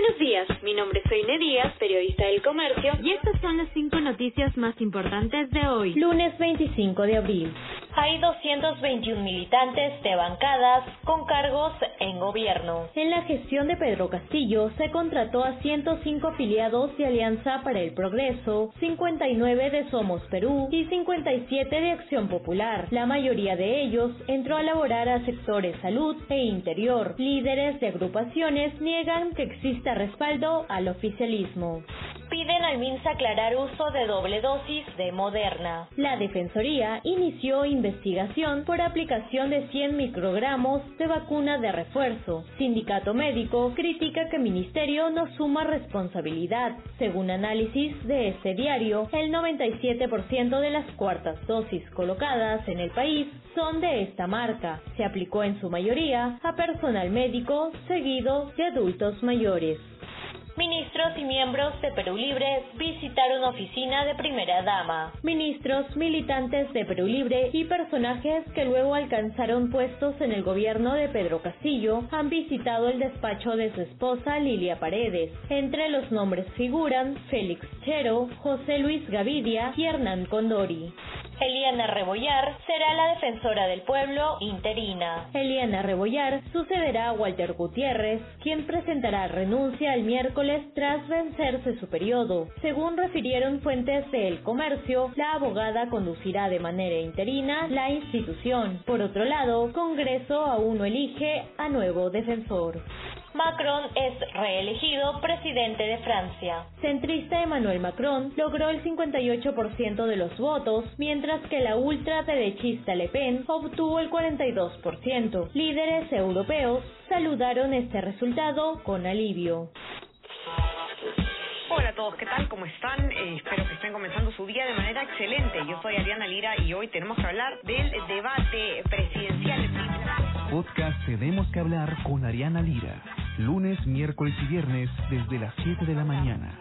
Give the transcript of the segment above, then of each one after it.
Buenos días, mi nombre es Soine Díaz, periodista del Comercio, y estas son las cinco noticias más importantes de hoy, lunes 25 de abril. Hay 221 militantes de bancadas con cargos en gobierno. En la gestión de Pedro Castillo se contrató a 105 afiliados de Alianza para el Progreso, 59 de Somos Perú y 57 de Acción Popular. La mayoría de ellos entró a laborar a sectores salud e interior. Líderes de agrupaciones niegan que exista respaldo al oficialismo piden al MINSA aclarar uso de doble dosis de Moderna. La Defensoría inició investigación por aplicación de 100 microgramos de vacuna de refuerzo. Sindicato médico critica que Ministerio no suma responsabilidad. Según análisis de este diario, el 97% de las cuartas dosis colocadas en el país son de esta marca. Se aplicó en su mayoría a personal médico seguido de adultos mayores. Ministros y miembros de Perú Libre visitaron oficina de primera dama. Ministros, militantes de Perú Libre y personajes que luego alcanzaron puestos en el gobierno de Pedro Castillo han visitado el despacho de su esposa Lilia Paredes. Entre los nombres figuran Félix Chero, José Luis Gavidia y Hernán Condori. Eliana Rebollar será la defensora del pueblo interina. Eliana Rebollar sucederá a Walter Gutiérrez, quien presentará renuncia el miércoles tras vencerse su periodo. Según refirieron fuentes del comercio, la abogada conducirá de manera interina la institución. Por otro lado, Congreso aún no elige a nuevo defensor. Macron es reelegido presidente de Francia. Centrista Emmanuel Macron logró el 58% de los votos, mientras que la ultraderechista Le Pen obtuvo el 42%. Líderes europeos saludaron este resultado con alivio. Hola a todos, ¿qué tal? ¿Cómo están? Eh, espero que estén comenzando su día de manera excelente. Yo soy Ariana Lira y hoy tenemos que hablar del debate presidencial. Podcast Tenemos que hablar con Ariana Lira lunes, miércoles y viernes desde las 7 de la mañana.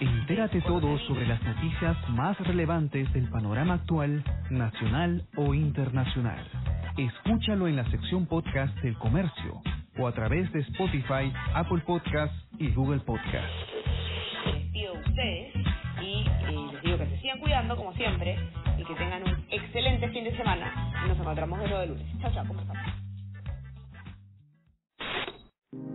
Entérate todo sobre las noticias más relevantes del panorama actual, nacional o internacional. Escúchalo en la sección podcast del comercio o a través de Spotify, Apple Podcast y Google Podcast. Les pido a ustedes y eh, les digo que se sigan cuidando como siempre y que tengan un excelente fin de semana. Nos encontramos de nuevo de lunes. Chao, chao, ¿cómo estamos?